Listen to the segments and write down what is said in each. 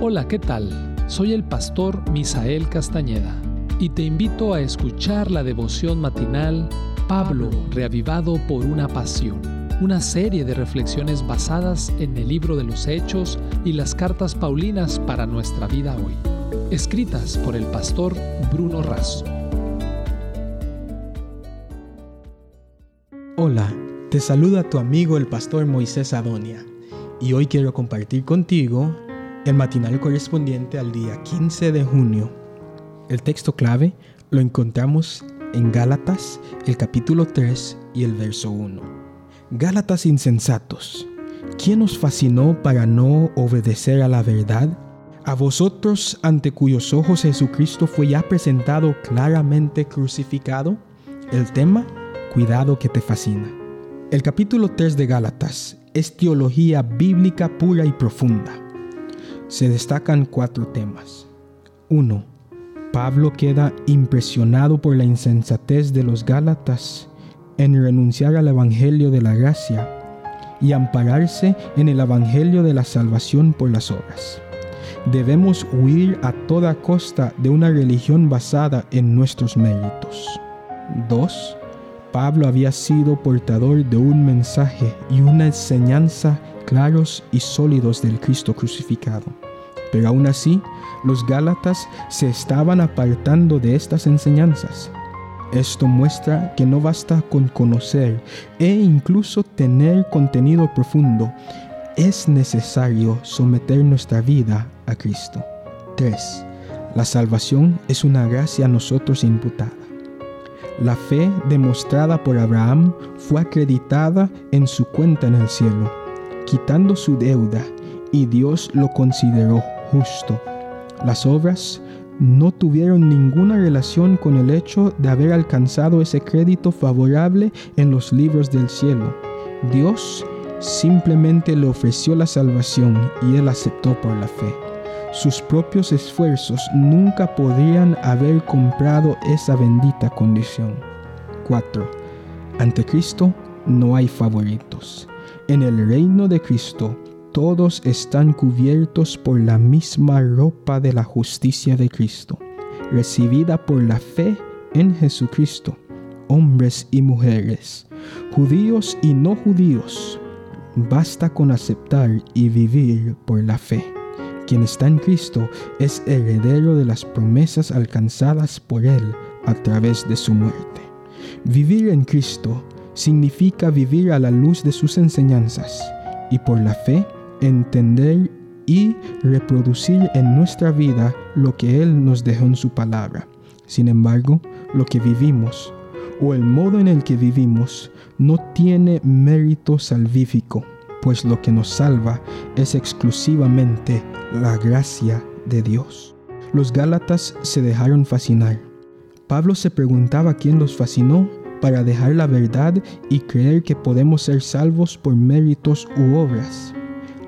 Hola, ¿qué tal? Soy el pastor Misael Castañeda y te invito a escuchar la devoción matinal Pablo, reavivado por una pasión, una serie de reflexiones basadas en el libro de los Hechos y las cartas Paulinas para nuestra vida hoy, escritas por el pastor Bruno Razo. Hola, te saluda tu amigo el pastor Moisés Adonia y hoy quiero compartir contigo el matinal correspondiente al día 15 de junio. El texto clave lo encontramos en Gálatas, el capítulo 3 y el verso 1. Gálatas insensatos, ¿quién os fascinó para no obedecer a la verdad? A vosotros ante cuyos ojos Jesucristo fue ya presentado claramente crucificado. El tema, cuidado que te fascina. El capítulo 3 de Gálatas es teología bíblica pura y profunda se destacan cuatro temas. 1. Pablo queda impresionado por la insensatez de los Gálatas en renunciar al Evangelio de la gracia y ampararse en el Evangelio de la salvación por las obras. Debemos huir a toda costa de una religión basada en nuestros méritos. 2. Pablo había sido portador de un mensaje y una enseñanza claros y sólidos del Cristo crucificado. Pero aún así, los Gálatas se estaban apartando de estas enseñanzas. Esto muestra que no basta con conocer e incluso tener contenido profundo, es necesario someter nuestra vida a Cristo. 3. La salvación es una gracia a nosotros imputada. La fe demostrada por Abraham fue acreditada en su cuenta en el cielo quitando su deuda, y Dios lo consideró justo. Las obras no tuvieron ninguna relación con el hecho de haber alcanzado ese crédito favorable en los libros del cielo. Dios simplemente le ofreció la salvación y él aceptó por la fe. Sus propios esfuerzos nunca podrían haber comprado esa bendita condición. 4. Ante Cristo no hay favoritos. En el reino de Cristo, todos están cubiertos por la misma ropa de la justicia de Cristo, recibida por la fe en Jesucristo, hombres y mujeres, judíos y no judíos. Basta con aceptar y vivir por la fe. Quien está en Cristo es heredero de las promesas alcanzadas por Él a través de su muerte. Vivir en Cristo significa vivir a la luz de sus enseñanzas y por la fe entender y reproducir en nuestra vida lo que Él nos dejó en su palabra. Sin embargo, lo que vivimos o el modo en el que vivimos no tiene mérito salvífico, pues lo que nos salva es exclusivamente la gracia de Dios. Los Gálatas se dejaron fascinar. Pablo se preguntaba quién los fascinó para dejar la verdad y creer que podemos ser salvos por méritos u obras.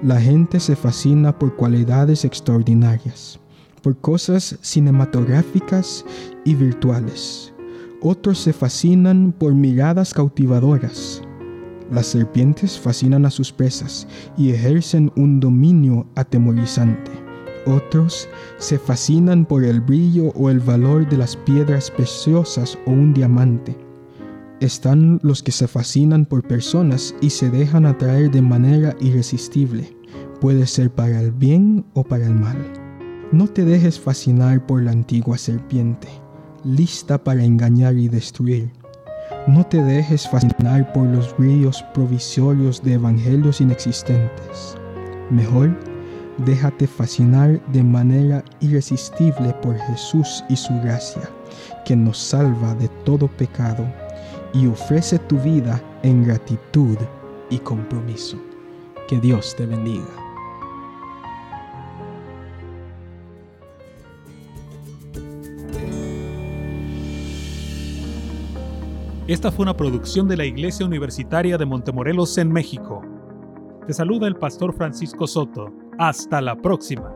La gente se fascina por cualidades extraordinarias, por cosas cinematográficas y virtuales. Otros se fascinan por miradas cautivadoras. Las serpientes fascinan a sus presas y ejercen un dominio atemorizante. Otros se fascinan por el brillo o el valor de las piedras preciosas o un diamante. Están los que se fascinan por personas y se dejan atraer de manera irresistible. Puede ser para el bien o para el mal. No te dejes fascinar por la antigua serpiente, lista para engañar y destruir. No te dejes fascinar por los brillos provisorios de evangelios inexistentes. Mejor, déjate fascinar de manera irresistible por Jesús y su gracia, que nos salva de todo pecado y ofrece tu vida en gratitud y compromiso. Que Dios te bendiga. Esta fue una producción de la Iglesia Universitaria de Montemorelos en México. Te saluda el pastor Francisco Soto. Hasta la próxima.